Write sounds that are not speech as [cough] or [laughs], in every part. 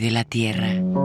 de la Tierra.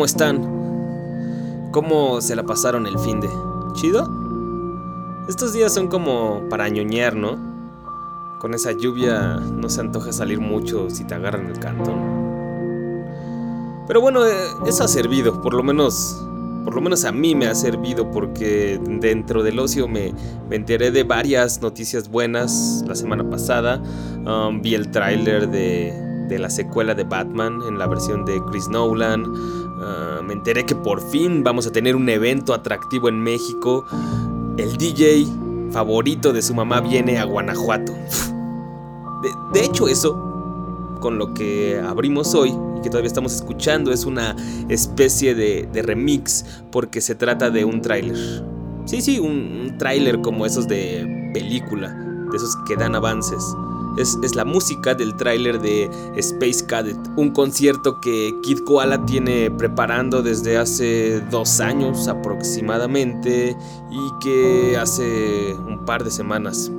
¿Cómo están? ¿Cómo se la pasaron el fin de? ¿Chido? Estos días son como para ñoñar, ¿no? Con esa lluvia no se antoja salir mucho si te agarran el cantón. Pero bueno, eh, eso ha servido, por lo menos por lo menos a mí me ha servido porque dentro del ocio me, enteré de varias noticias buenas la semana pasada. Um, vi el tráiler de, de la secuela de Batman en la versión de Chris Nolan. Me enteré que por fin vamos a tener un evento atractivo en México. El DJ favorito de su mamá viene a Guanajuato. De, hecho eso, con lo que abrimos hoy y que todavía estamos escuchando, es una especie de, remix porque se trata de un tráiler. Sí, sí, un, un tráiler como esos de película, de esos que dan avances es, la música del tráiler de Space Cadet, un concierto que Kid Koala tiene preparando desde hace dos años aproximadamente y que hace un par de semanas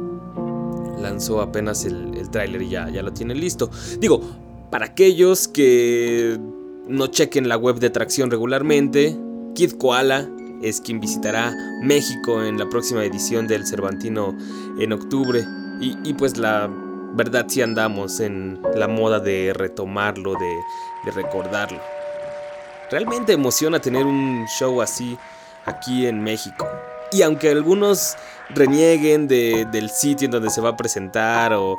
lanzó apenas el, el tráiler y ya, ya lo tiene listo. Digo, para aquellos que no chequen la web de tracción regularmente, Kid Koala es quien visitará México en la próxima edición del Cervantino en octubre. Y, y, pues la verdad si andamos en la moda de retomarlo, de, recordarlo. Realmente emociona tener un show así aquí en México. Y aunque algunos renieguen del sitio en donde se va a presentar o,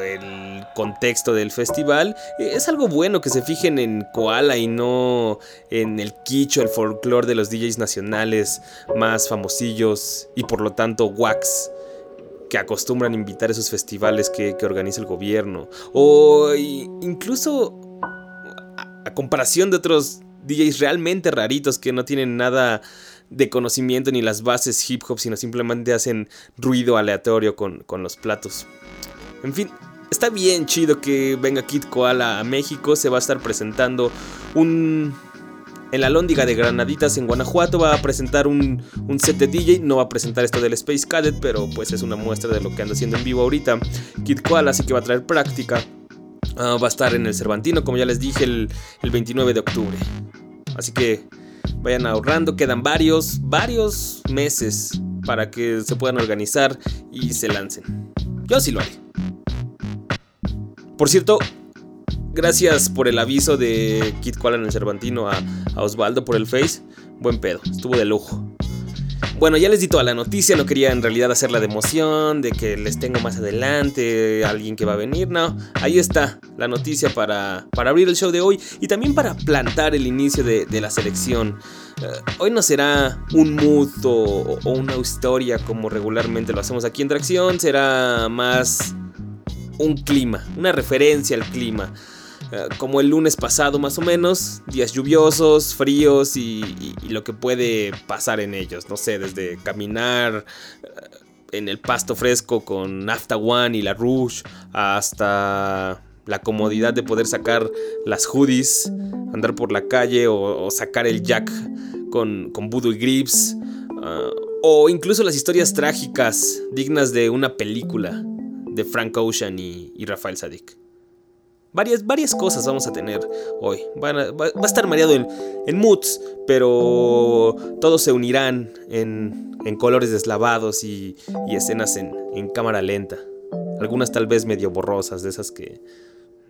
el contexto del festival, es algo bueno que se fijen en Koala y no en el quicho, el folclore de los DJs nacionales más famosillos y por lo tanto wax que acostumbran invitar a esos festivales que, organiza el gobierno. O incluso a, comparación de otros DJs realmente raritos que no tienen nada de conocimiento ni las bases hip hop, sino simplemente hacen ruido aleatorio con, con los platos. En fin, está bien chido que venga Kid Koala a México, se va a estar presentando un en la Lóndiga de Granaditas en Guanajuato va a presentar un, set de DJ. No va a presentar esto del Space Cadet, pero pues es una muestra de lo que anda haciendo en vivo ahorita. Kid Koala, así que va a traer práctica. Ah, va a estar en el Cervantino, como ya les dije, el, 29 de octubre. Así que vayan ahorrando, quedan varios, varios meses para que se puedan organizar y se lancen. Yo sí lo haré. Por cierto, gracias por el aviso de Kit Koala en el Cervantino a, Osvaldo por el Face. Buen pedo, estuvo de lujo. Bueno, ya les di toda la noticia, no quería en realidad hacerla de emoción, de que les tengo más adelante alguien que va a venir, no, ahí está la noticia para, para abrir el show de hoy y también para plantar el inicio de, la selección. Eh, hoy no será un mood o, o una historia como regularmente lo hacemos aquí en Tracción, será más un clima, una referencia al clima. Eh, como el lunes pasado más o menos, días lluviosos, fríos y, lo que puede pasar en ellos, no sé, desde caminar eh, en el pasto fresco con Nafta One y la Rouge hasta la comodidad de poder sacar las hoodies, andar por la calle o, sacar el jack con, con Voodoo y Grips, eh, o incluso las historias trágicas dignas de una película de Frank Ocean y, y Rafael Sadik. Varias, varias cosas vamos a tener hoy. va, a estar mareado en, moods, pero todos se unirán en, colores deslavados y, escenas en, en, cámara lenta. Algunas tal vez medio borrosas, de esas que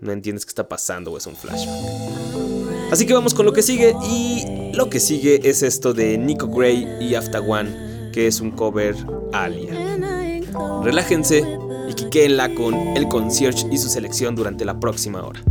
no entiendes qué está pasando o es un flashback. Así que vamos con lo que sigue y lo que sigue es esto de Nico Gray y After One, que es un cover alia. Relájense y quiquéenla con el concierge y su selección durante la próxima hora.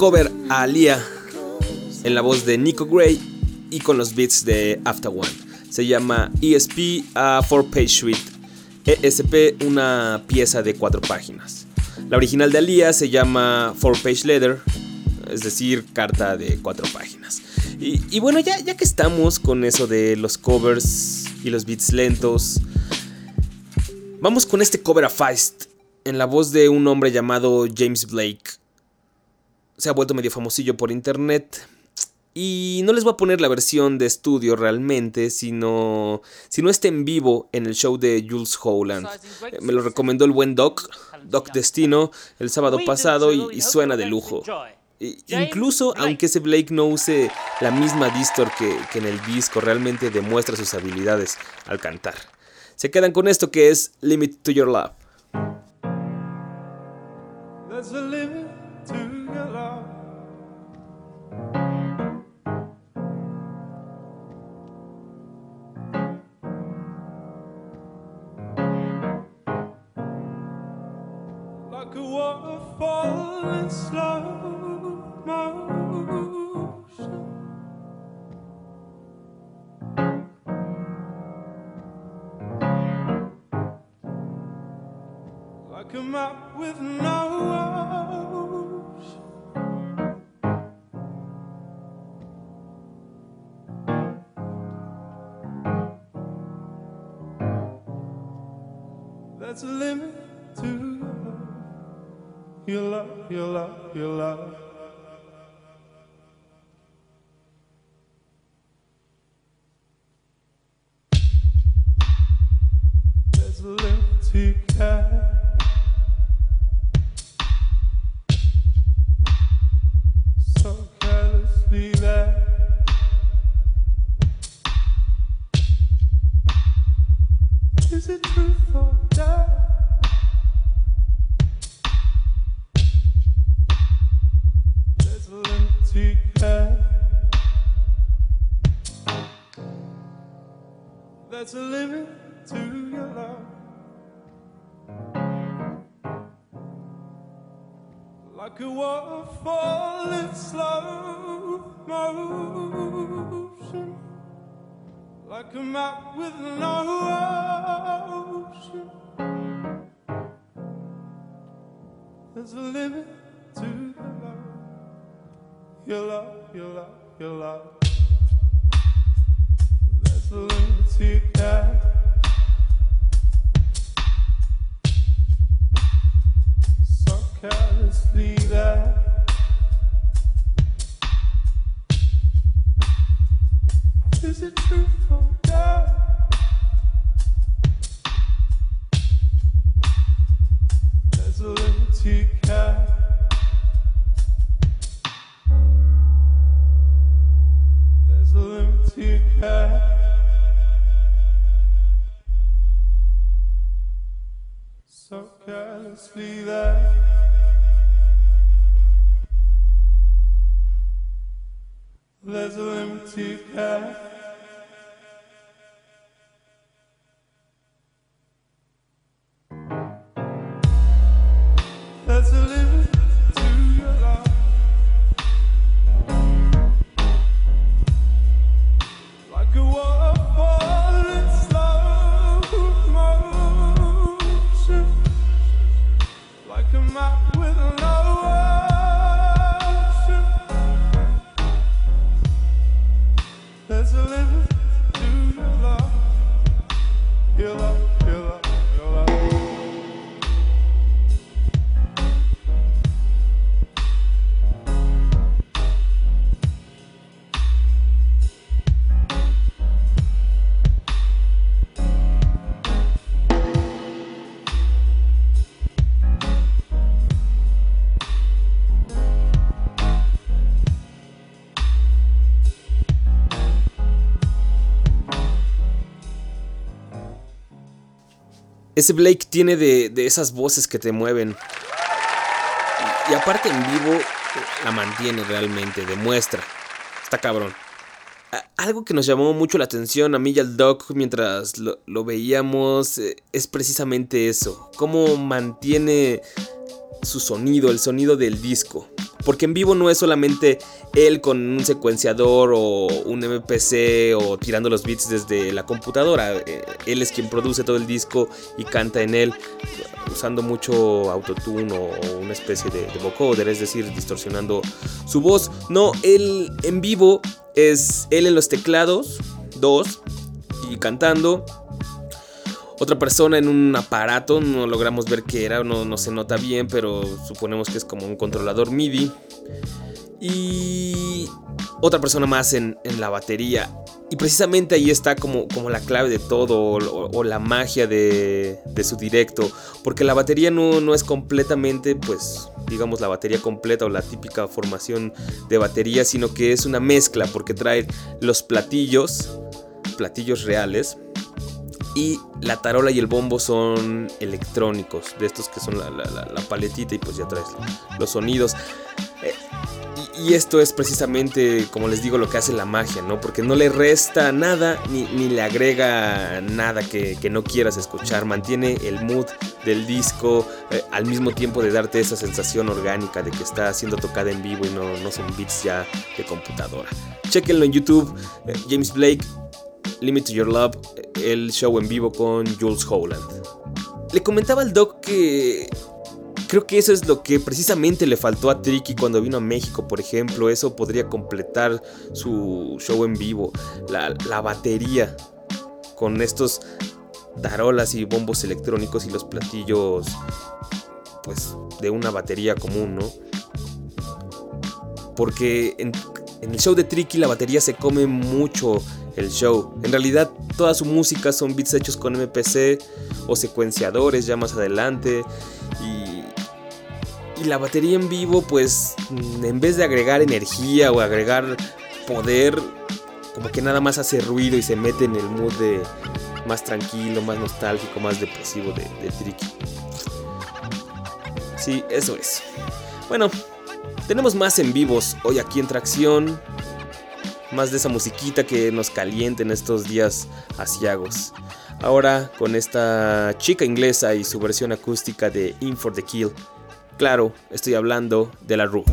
Cover a Alia en la voz de Nico Gray y con los beats de After One. Se llama ESP a 4-Page Suite. ESP, una pieza de cuatro páginas. La original de Alia se llama 4-Page Letter, es decir, carta de cuatro páginas. Y, bueno, ya, ya que estamos con eso de los covers y los beats lentos, vamos con este cover a Feist en la voz de un hombre llamado James Blake. Se ha vuelto medio famosillo por internet. Y no les voy a poner la versión de estudio realmente, sino, sino este en vivo en el show de Jules Holland. Eh, me lo recomendó el buen Doc, Doc Destino, el sábado pasado y, suena de lujo. incluso aunque ese Blake no use la misma distor que, que en el disco, realmente demuestra sus habilidades al cantar. Se quedan con esto que es Limit to Your Love. Waterfall in slow motion. Like a map with no There's a limit to your love, your love, your love. Waterfall in slow motion like a map with no ocean. There's a limit to your love, your love, your love, your love. There's a limit to your. Ese Blake tiene de, de esas voces que te mueven. Y, aparte en vivo la mantiene realmente, demuestra. Está cabrón. Algo que nos llamó mucho la atención a mí y al Doc mientras lo, lo veíamos eh, es precisamente eso. Cómo mantiene su sonido, el sonido del disco. Porque en vivo no es solamente él con un secuenciador o un MPC o tirando los beats desde la computadora. Eh, él es quien produce todo el disco y canta en él usando mucho autotune o una especie de, de vocoder, es decir, distorsionando su voz. No, él en vivo es él en los teclados, dos, y cantando otra persona en un aparato, no logramos ver qué era, no, no se nota bien, pero suponemos que es como un controlador MIDI. Y otra persona más en, la batería. Y precisamente ahí está como, como la clave de todo, o, la magia de, de, su directo. Porque la batería no, no, es completamente, pues, digamos, la batería completa o la típica formación de batería, sino que es una mezcla, porque trae los platillos, platillos reales, y la tarola y el bombo son electrónicos, de estos que son la, paletita y pues ya traes los sonidos. Eh, y, esto es precisamente, como les digo, lo que hace la magia, ¿no? Porque no le resta nada ni, le agrega nada que, no quieras escuchar. Mantiene el mood del disco eh, al mismo tiempo de darte esa sensación orgánica de que está siendo tocada en vivo y no, no son beats ya de computadora. Chequenlo en YouTube, eh, James Blake Limit to Your Love, el show en vivo con Jules Holland. Le comentaba al doc que creo que eso es lo que precisamente le faltó a Tricky cuando vino a México, por ejemplo. Eso podría completar su show en vivo. La, la batería con estos tarolas y bombos electrónicos y los platillos, pues, de una batería común, ¿no? Porque en, en el show de Tricky la batería se come mucho el show. En realidad toda su música son beats hechos con MPC o secuenciadores ya más adelante. Y, y la batería en vivo pues en vez de agregar energía o agregar poder, como que nada más hace ruido y se mete en el mood de más tranquilo, más nostálgico, más depresivo de, de Tricky. Sí, eso es. Bueno, tenemos más en vivos hoy aquí en Tracción más de esa musiquita que nos caliente en estos días asiagos. Ahora con esta chica inglesa y su versión acústica de In for the Kill. Claro, estoy hablando de la Roof.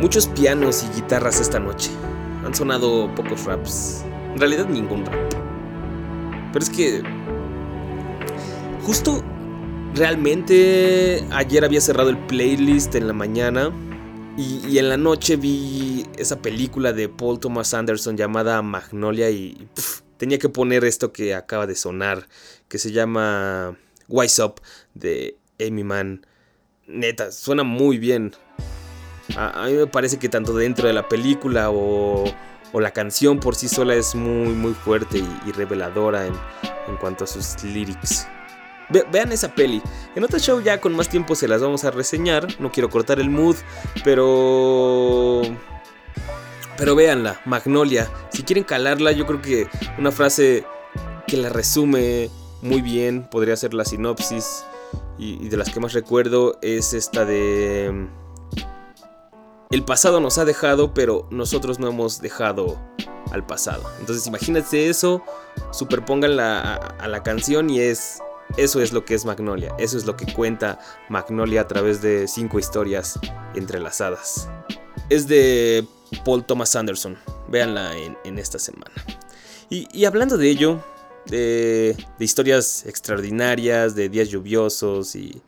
Muchos pianos y guitarras esta noche. Han sonado pocos raps. En realidad ningún rap. Pero es que... Justo realmente ayer había cerrado el playlist en la mañana. Y, en la noche vi esa película de Paul Thomas Anderson llamada Magnolia y tenía que poner esto que acaba de sonar, que se llama Wise Up de Amy Mann. Neta, suena muy bien. A, mí me parece que tanto dentro de la película o, o la canción por sí sola es muy muy fuerte y, reveladora en, en cuanto a sus lyrics. Ve- vean esa peli. En otro show ya con más tiempo se las vamos a reseñar. No quiero cortar el mood, pero... Pero véanla, Magnolia. Si quieren calarla, yo creo que una frase que la resume muy bien podría ser la sinopsis. Y de las que más recuerdo es esta de... El pasado nos ha dejado, pero nosotros no hemos dejado al pasado. Entonces imagínense eso, superpónganla a, la canción y es... Eso es lo que es Magnolia, eso es lo que cuenta Magnolia a través de cinco historias entrelazadas. Es de Paul Thomas Anderson, véanla en, en esta semana. Y, hablando de ello, de, de historias extraordinarias, de días lluviosos y,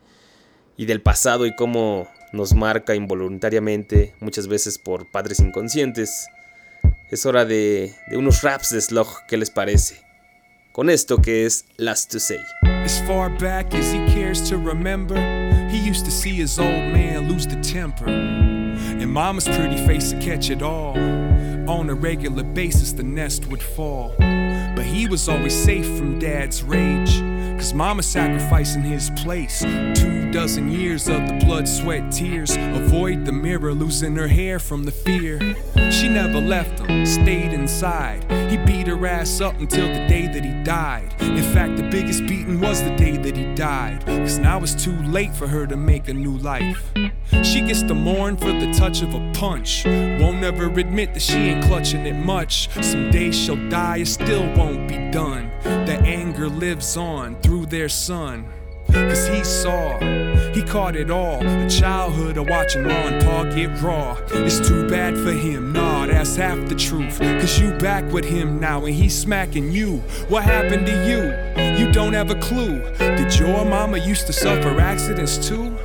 y del pasado y cómo nos marca involuntariamente, muchas veces por padres inconscientes. Es hora de, de unos raps de Slug, ¿qué les parece? Con esto que es Last to Say. As far back as he cares to remember, he used to see his old man lose the temper. And mama's pretty face to catch it all. On a regular basis, the nest would fall. But he was always safe from dad's rage. Cause mama sacrificed in his place. Two dozen years of the blood, sweat, tears. Avoid the mirror, losing her hair from the fear. She never left him, stayed inside. He beat her ass up until the day that he died. In fact, the biggest beating was the day that he died. Cause now it's too late for her to make a new life. She gets to mourn for the touch of a punch. Won't ever admit that she ain't clutching it much. Some Someday she'll die, it still won't be done. The anger lives on through their son. Cause he saw, he caught it all. A childhood of watching Ma and Pa get raw. It's too bad for him, nah, that's half the truth. Cause you back with him now and he's smacking you. What happened to you? You don't have a clue. Did your mama used to suffer accidents too?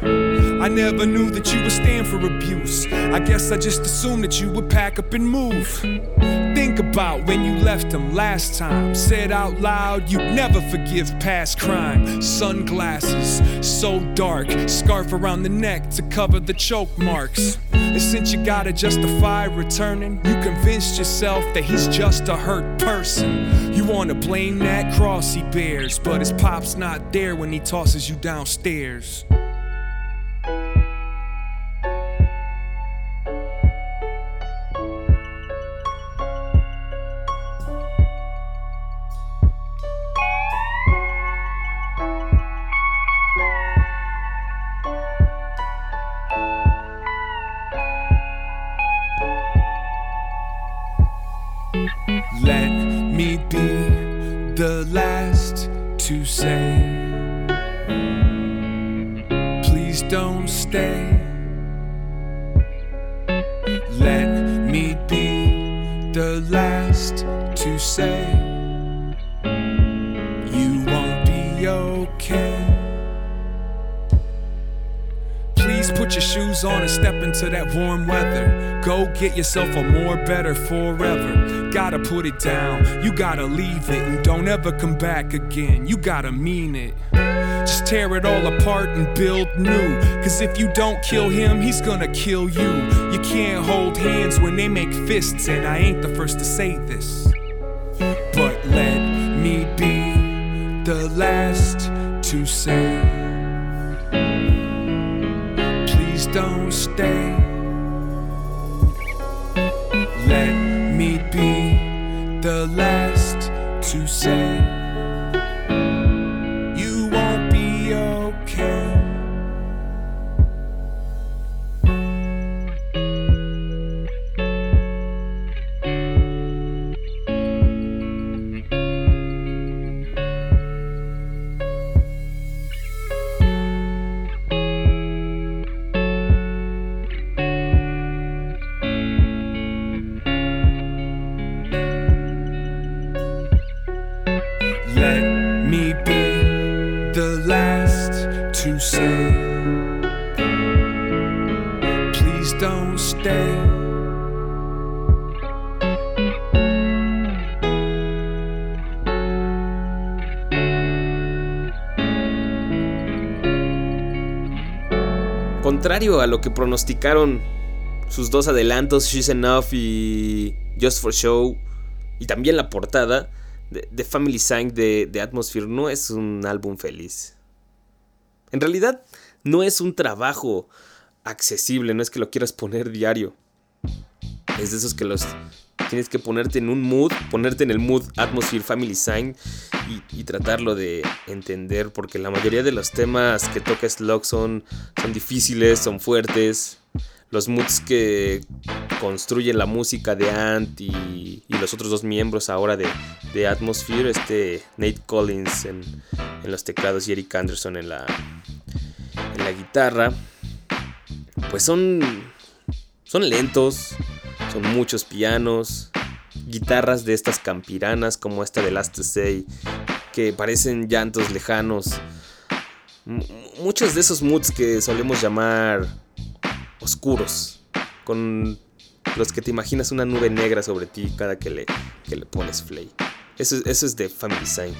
I never knew that you would stand for abuse. I guess I just assumed that you would pack up and move. Think about when you left him last time. Said out loud, you'd never forgive past crime. Sunglasses, so dark. Scarf around the neck to cover the choke marks. And since you gotta justify returning, you convinced yourself that he's just a hurt person. You wanna blame that cross he bears, but his pop's not there when he tosses you downstairs. Please stay. Let me be the last to say, you won't be okay. Please put your shoes on and step into that warm weather. Go get yourself a more better forever. Gotta put it down, you gotta leave it, and don't ever come back again. You gotta mean it. Just tear it all apart and build new. Cause if you don't kill him, he's gonna kill you. You can't hold hands when they make fists, and I ain't the first to say this. But let me be the last to say please don't stay. Let me be the last to say Contrario a lo que pronosticaron sus dos adelantos, She's Enough y Just for Show, y también la portada, The, Family de, de Atmosphere no es un álbum feliz. En realidad, no es un trabajo accesible, no es que lo quieras poner diario. Es de esos que los tienes que ponerte en un mood, ponerte en el mood Atmosphere Family Sign y, tratarlo de entender, porque la mayoría de los temas que toca Slug son, son difíciles, son fuertes. Los moods que construyen la música de Ant y, y los otros dos miembros ahora de, de Atmosphere, este Nate Collins en, en los teclados y Eric Anderson en la, en la guitarra, pues son, son lentos, son muchos pianos, guitarras de estas campiranas como esta de Last Say, que parecen llantos lejanos. Muchos de esos moods que solemos llamar oscuros, con los que te imaginas una nube negra sobre ti cada que le, que le pones play. Eso, es- eso es de Family Sign.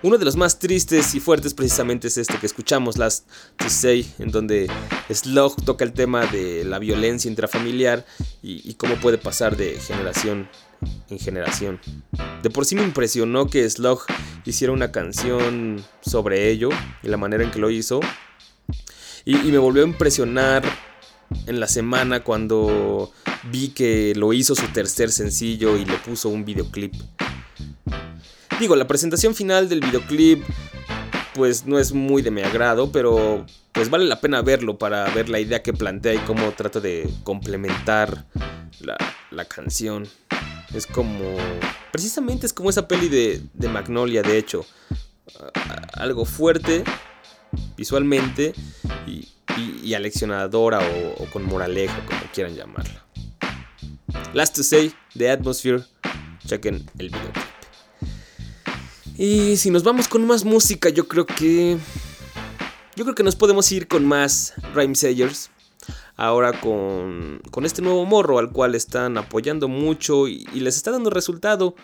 Uno de los más tristes y fuertes precisamente es este que escuchamos, Last to Say, en donde Slug toca el tema de la violencia intrafamiliar y, cómo puede pasar de generación en generación. De por sí me impresionó que Slug hiciera una canción sobre ello y la manera en que lo hizo. Y, y me volvió a impresionar en la semana cuando vi que lo hizo su tercer sencillo y le puso un videoclip. Digo, la presentación final del videoclip pues no es muy de mi agrado, pero pues vale la pena verlo para ver la idea que plantea y cómo trata de complementar la, la canción. Es como... Precisamente es como esa peli de, de Magnolia, de hecho. algo fuerte visualmente y, y, aleccionadora o, con moraleja, como quieran llamarla. Last to Say, The Atmosphere, chequen el videoclip. Y si nos vamos con más música, yo creo que... Yo creo que nos podemos ir con más Rhyme Sayers. Ahora con, con este nuevo morro al cual están apoyando mucho y, les está dando resultado.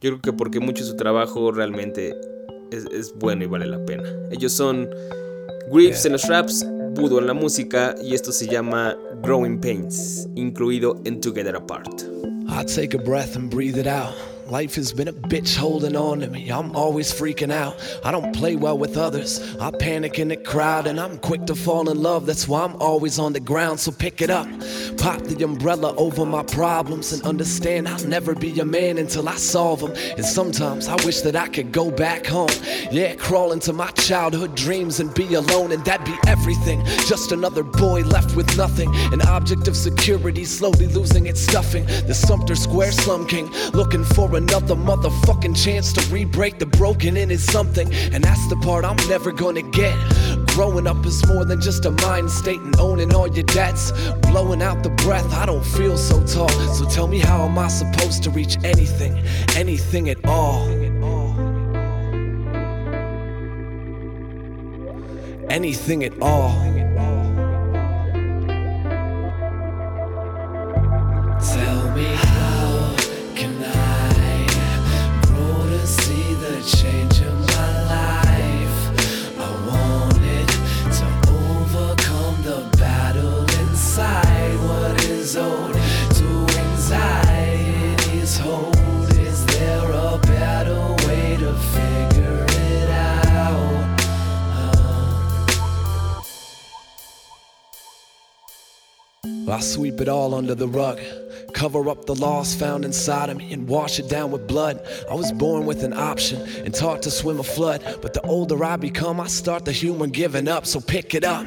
Yo creo que porque mucho su trabajo realmente es, bueno y vale la pena. Ellos son Griefs en los raps, Budo en la música y esto se llama Growing Pains, incluido en Together Apart. I take a breath and breathe it out. Life has been a bitch holding on to me. I'm always freaking out. I don't play well with others. I panic in the crowd and I'm quick to fall in love. That's why I'm always on the ground. So pick it up. Pop the umbrella over my problems and understand I'll never be a man until I solve them. And sometimes I wish that I could go back home. Yeah, crawl into my childhood dreams and be alone, and that'd be everything. Just another boy left with nothing. An object of security slowly losing its stuffing. The Sumter Square Slum King looking for another motherfucking chance to re-break the broken in is something. And that's the part I'm never gonna get. Growing up is more than just a mind state and owning all your debts. Blowing out the breath, I don't feel so tall. So tell me how am I supposed to reach anything, anything at all? Anything at all. Tell me Owed to anxiety's hold? Is there a better way to figure it out? Uh. I sweep it all under the rug. Cover up the loss found inside of me and wash it down with blood. I was born with an option and taught to swim a flood. But the older I become, I start the human giving up. So pick it up.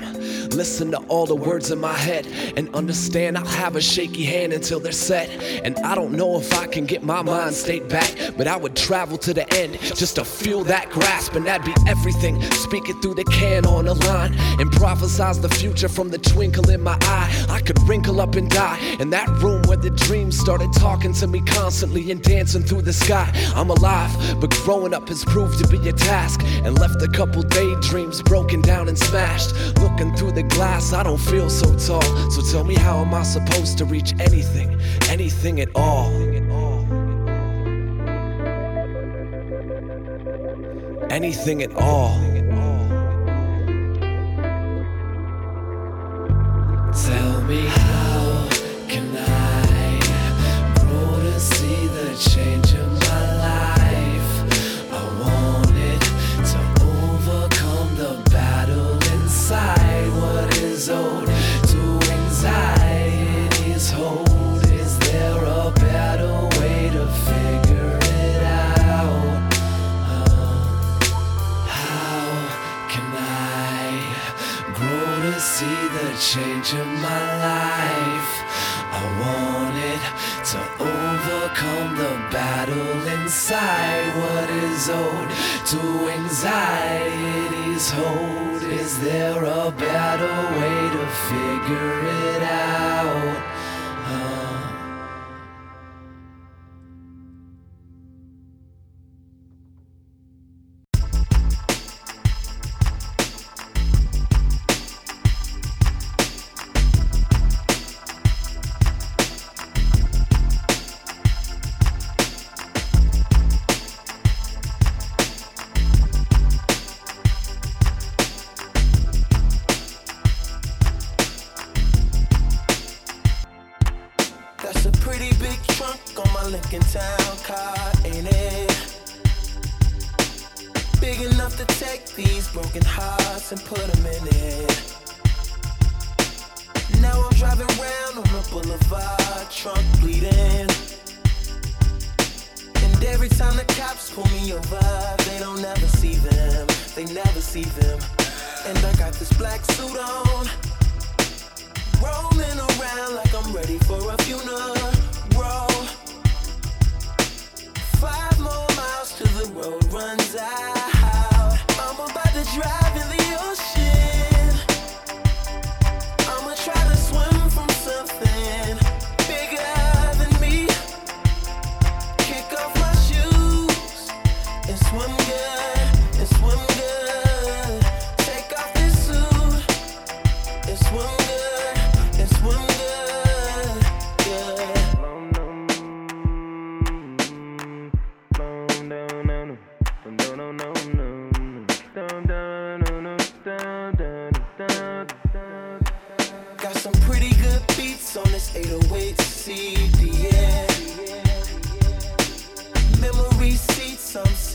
Listen to all the words in my head and understand I'll have a shaky hand until they're set. And I don't know if I can get my mind state back, but I would travel to the end just to feel that grasp. And that'd be everything. Speak it through the can on a line and prophesize the future from the twinkle in my eye. I could wrinkle up and die in that room where the dreams started talking to me constantly and dancing through the sky. I'm alive, but growing up has proved to be a task and left a couple daydreams broken down and smashed. Looking through the glass, I don't feel so tall. So tell me, how am I supposed to reach anything, anything at all? Anything at all. Tell me how can I grow to see the change Owed to anxiety's hold? Is there a better way to figure it out? Uh, how can I grow to see the change in my life? I want it to overcome the battle inside. What is owed to anxiety's hold? Is there a better way figure it out? Uh,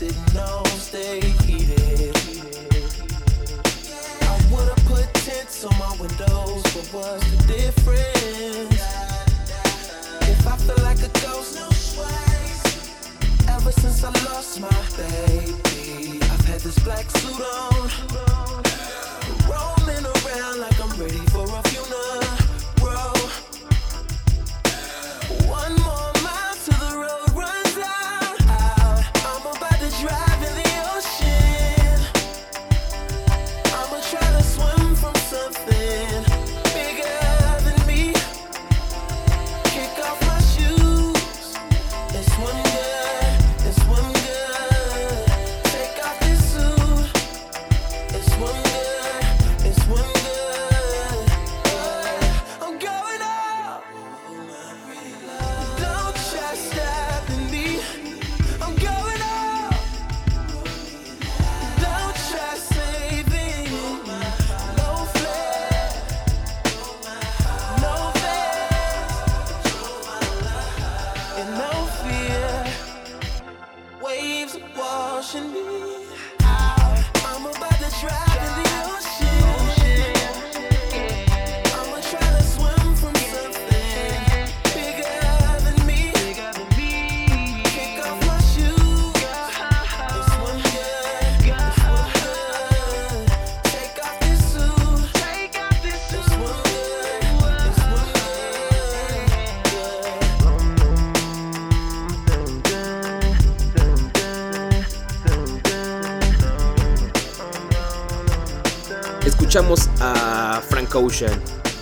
on stay heated. I would've put tents on my windows, but what's the difference? If I feel like a ghost, no Ever since I lost my baby, I've had this black suit on. Roaming around like I'm ready for a funeral. One more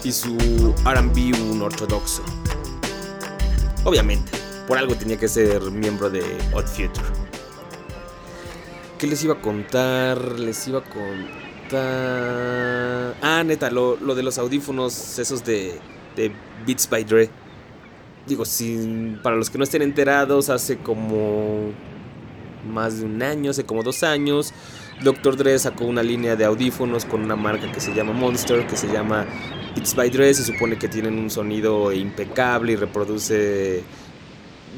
Y su RB un ortodoxo. Obviamente, por algo tenía que ser miembro de Odd Future. ¿Qué les iba a contar? Les iba a contar. Ah, neta, lo, lo de los audífonos, esos de, de Beats by Dre. Digo, sin, para los que no estén enterados, hace como más de un año, hace como dos años, Dr. Dre sacó una línea de audífonos con una marca que se llama Monster, que se llama Beats by Dre. Se supone que tienen un sonido impecable y reproduce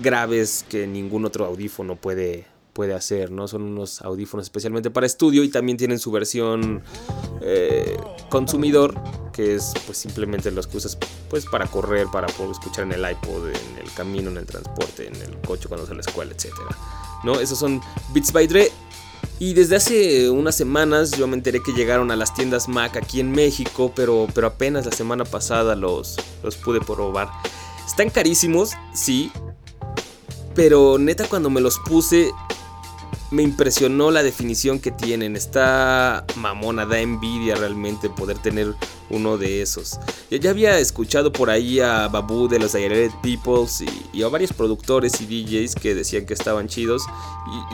graves que ningún otro audífono puede, puede hacer, ¿no? Son unos audífonos especialmente para estudio y también tienen su versión eh, consumidor, que es pues simplemente los que usas pues para correr, para poder escuchar en el iPod, en el camino, en el transporte, en el coche cuando vas a la escuela, etcétera. ¿No? Esos son Beats by Dre. Y desde hace unas semanas yo me enteré que llegaron a las tiendas Mac aquí en México, pero, pero apenas la semana pasada los, los pude probar. Están carísimos, sí, pero neta cuando me los puse me impresionó la definición que tienen. Está mamona, da envidia realmente poder tener uno de esos. Ya había escuchado por ahí a Babu de los Dilated Peoples y, a varios productores y DJs que decían que estaban chidos.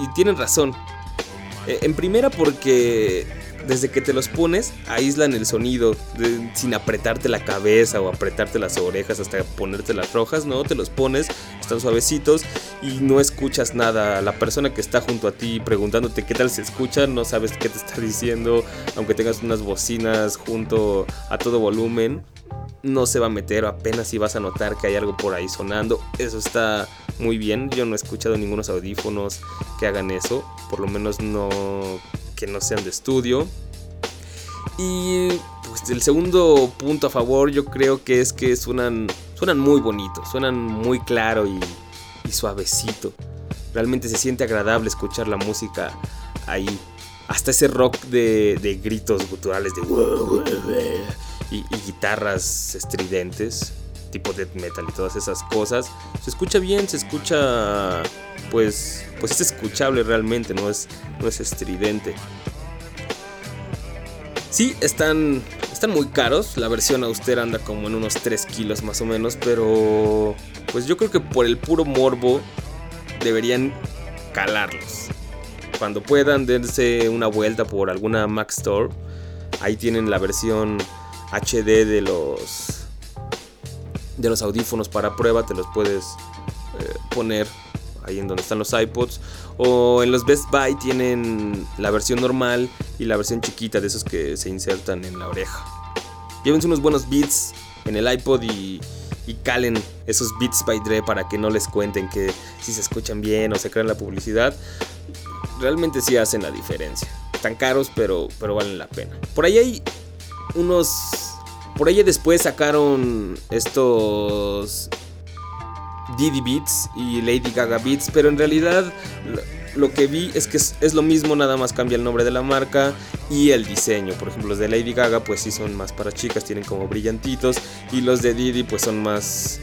Y tienen razón. Eh, En primera porque desde que te los pones aíslan el sonido sin apretarte la cabeza o apretarte las orejas hasta ponerte las rojas, no, te los pones, están suavecitos y no escuchas nada. La persona que está junto a ti preguntándote qué tal se escucha, no sabes qué te está [laughs] diciendo, aunque tengas unas bocinas junto a todo volumen, no se va a meter apenas si vas a notar que hay algo por ahí sonando. Eso está muy bien. Yo no he escuchado ningunos audífonos que hagan eso, por lo menos no que no sean de estudio. Y pues el segundo punto a favor yo creo que es que suenan, suenan muy bonitos, suenan muy claro y, y suavecito. Realmente se siente agradable escuchar la música ahí. Hasta ese rock de, de gritos guturales de y, guitarras estridentes, tipo death metal y todas esas cosas. Se escucha bien, se escucha pues pues es escuchable realmente, no es no es estridente. Sí, están, están muy caros. La versión austera anda como en unos 3 kilos más o menos. Pero pues yo creo que por el puro morbo deberían calarlos. cuando puedan, dense una vuelta por alguna Mac Store. Ahí tienen la versión HD de los de los audífonos para prueba, te los puedes eh, poner ahí en donde están los iPods. O en los Best Buy tienen la versión normal y la versión chiquita de esos que se insertan en la oreja. Llévense unos buenos beats en el iPod y, y calen esos beats by Dre para que no les cuenten que si se escuchan bien o se crean la publicidad. Realmente sí hacen la diferencia. Están caros, pero, pero valen la pena. Por ahí hay unos. Por ahí después sacaron estos Diddy Beats y Lady Gaga Beats, pero en realidad lo- que vi es que es, es lo mismo, nada más cambia el nombre de la marca y el diseño. Por ejemplo, los de Lady Gaga pues sí son más para chicas, tienen como brillantitos y los de Diddy pues son más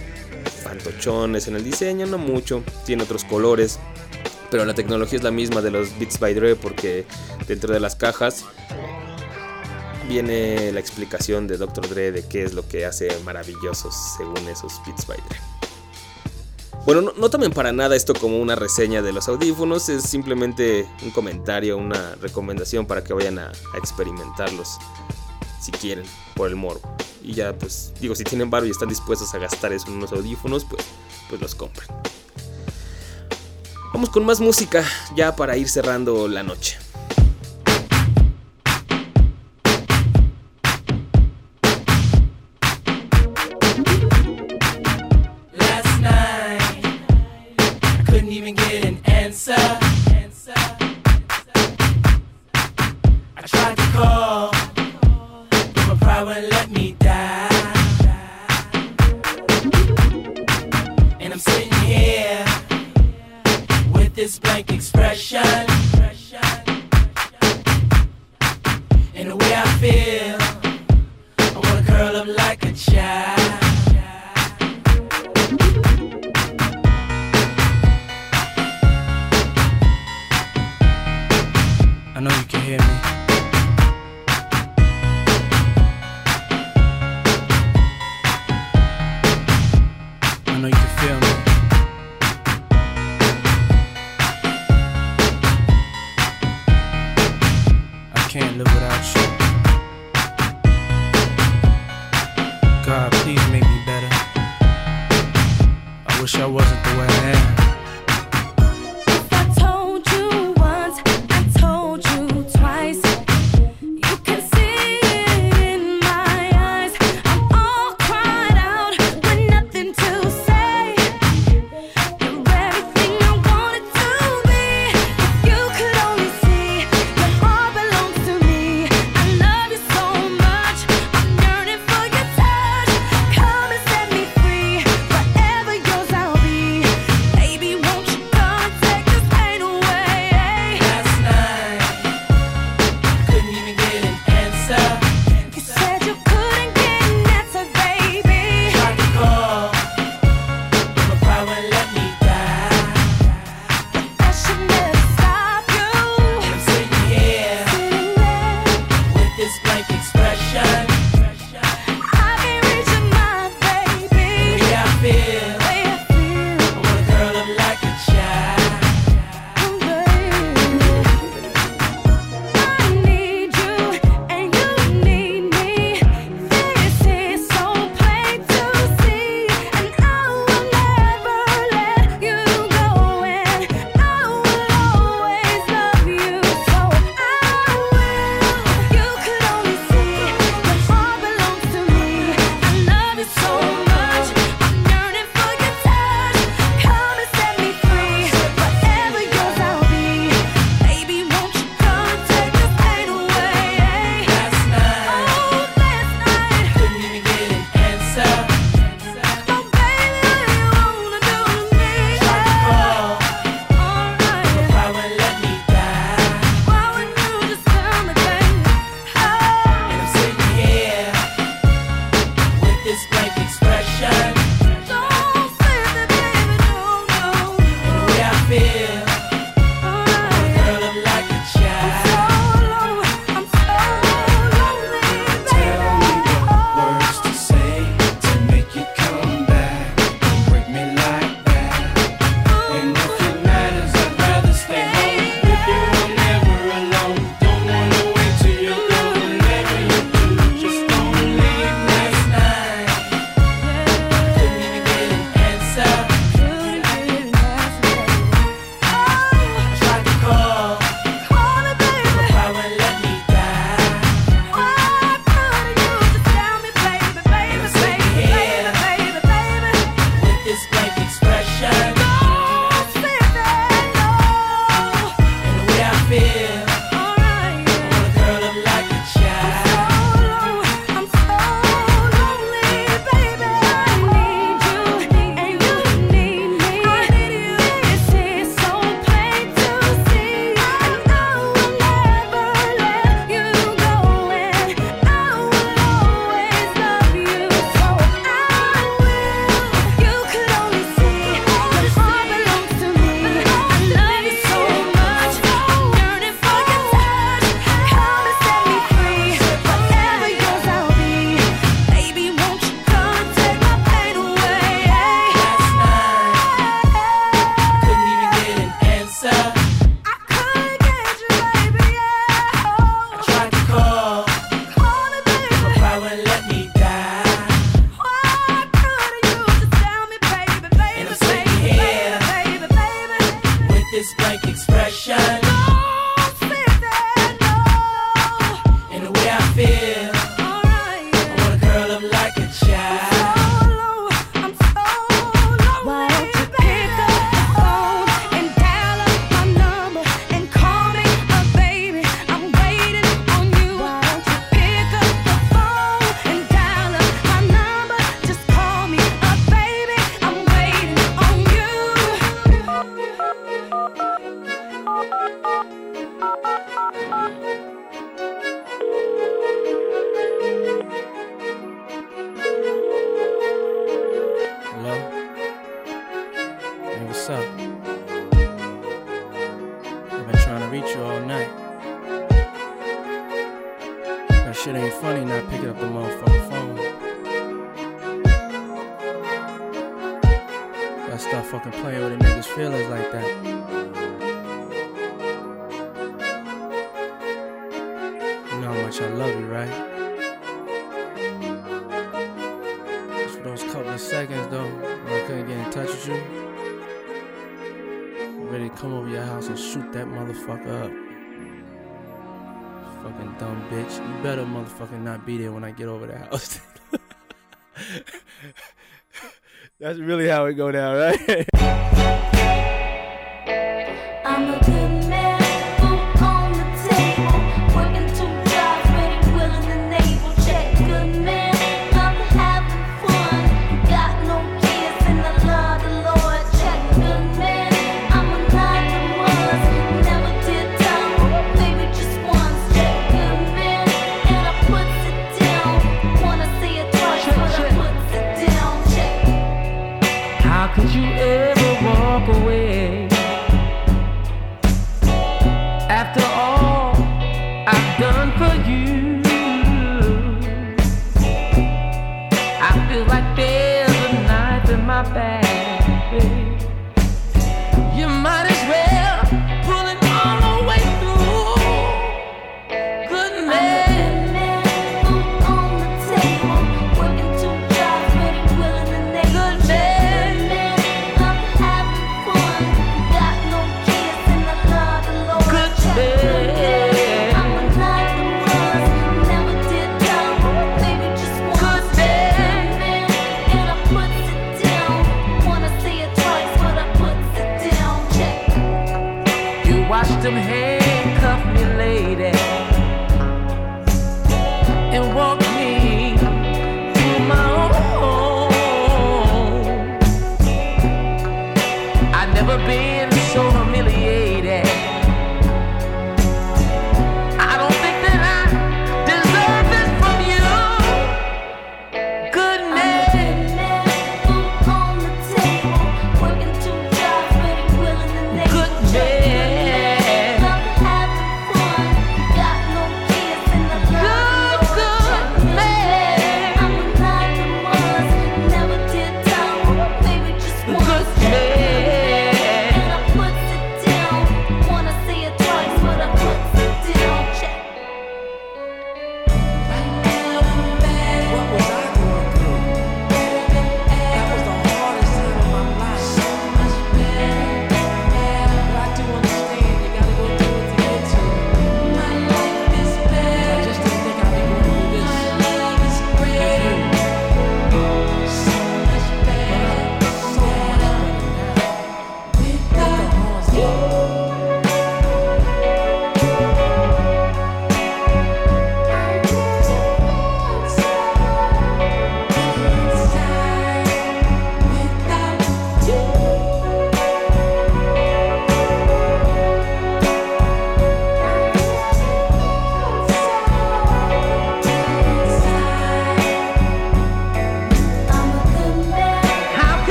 fantochones en el diseño, no mucho, tiene otros colores. Pero la tecnología es la misma de los Beats by Dre porque dentro de las cajas viene la explicación de Dr. Dre de qué es lo que hace maravillosos según esos Beats by Dre. Bueno, no, no tomen para nada esto como una reseña de los audífonos, es simplemente un comentario, una recomendación para que vayan a, experimentarlos si quieren, por el morbo. Y ya, pues, digo, si tienen barro y están dispuestos a gastar eso en unos audífonos, pues, pues los compren. Vamos con más música ya para ir cerrando la noche. and not be there when I get over the house. [laughs] That's really how it go down, right? [laughs] feel like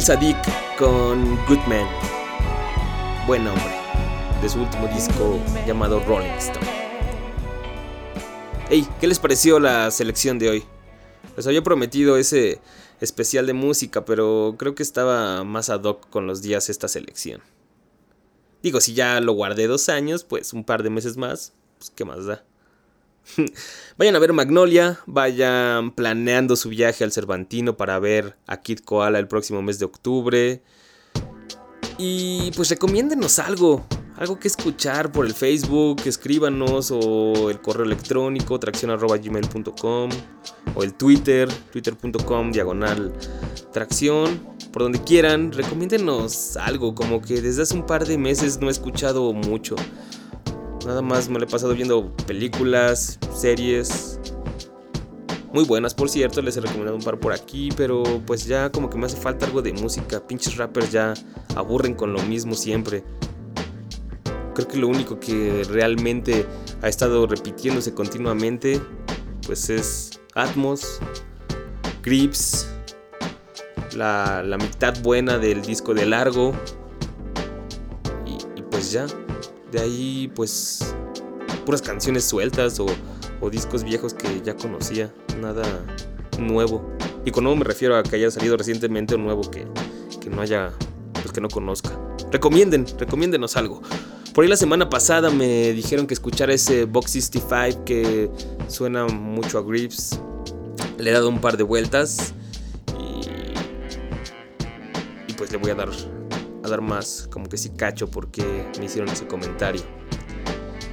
El Sadik con Goodman. Buen nombre. De su último disco llamado Rolling Stone. Hey, ¿qué les pareció la selección de hoy? Les había prometido ese especial de música, pero creo que estaba más ad hoc con los días esta selección. Digo, si ya lo guardé dos años, pues un par de meses más, pues qué más da. [laughs] vayan a ver Magnolia, vayan planeando su viaje al Cervantino para ver a Kid Koala el próximo mes de octubre. Y pues recomiéndenos algo, algo que escuchar por el Facebook, escríbanos o el correo electrónico tracción.gmail.com o el Twitter, twitter.com diagonal tracción, por donde quieran, recomiéndenos algo, como que desde hace un par de meses no he escuchado mucho. Nada más me lo he pasado viendo películas, series. Muy buenas, por cierto, les he recomendado un par por aquí, pero pues ya como que me hace falta algo de música. Pinches rappers ya aburren con lo mismo siempre. Creo que lo único que realmente ha estado repitiéndose continuamente, pues es Atmos, Grips, la, la mitad buena del disco de largo. Y, y pues ya. De ahí pues puras canciones sueltas o, discos viejos que ya conocía. Nada nuevo. Y con nuevo me refiero a que haya salido recientemente o nuevo que, que no haya, pues que no conozca. Recomienden, recomiéndenos algo. Por ahí la semana pasada me dijeron que escuchara ese Box 65 que suena mucho a Grips. Le he dado un par de vueltas y, y pues le voy a dar, a dar más, como que sí cacho porque me hicieron ese comentario.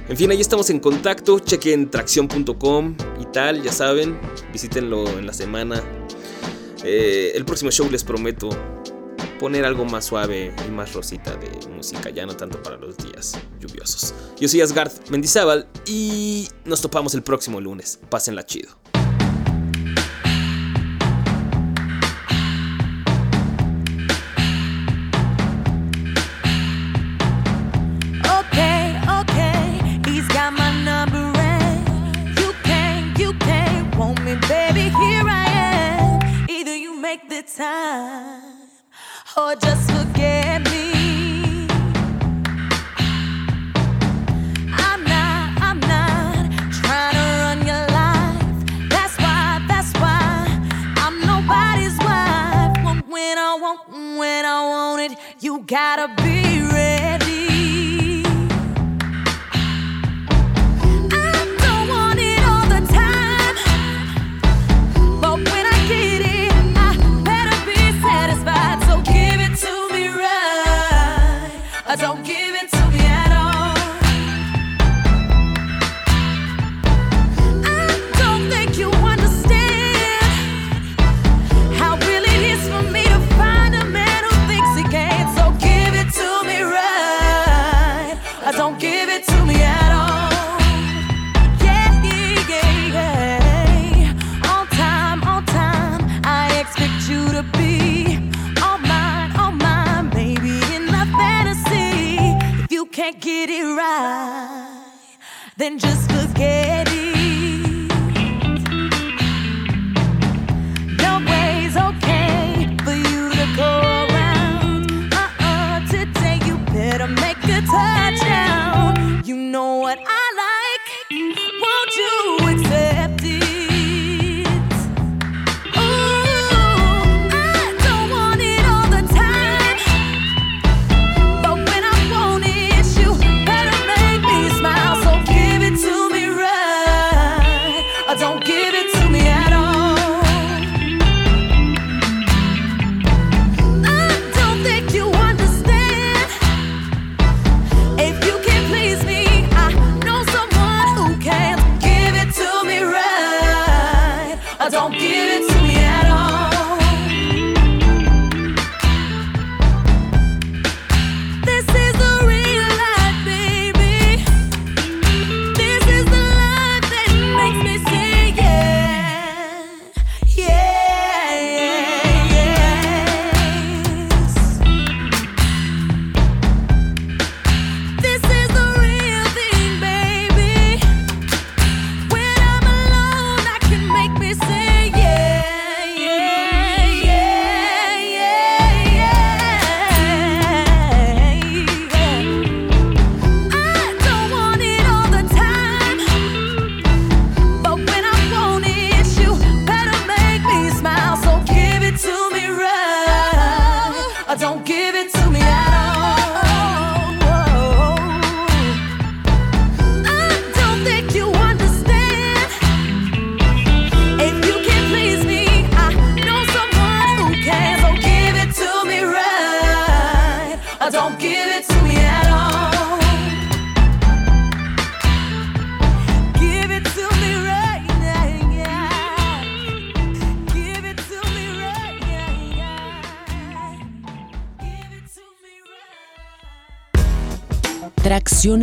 En fin, ahí estamos en contacto, chequen tracción.com y tal, ya saben, visítenlo en la semana. Eh, el próximo show les prometo poner algo más suave y más rosita de música, ya no tanto para los días lluviosos. Yo soy Asgard Mendizábal y nos topamos el próximo lunes. Pásenla chido. Make the time or just forget me. I'm not, I'm not trying to run your life. That's why, that's why I'm nobody's wife. When I want, when I want it, you gotta be ready.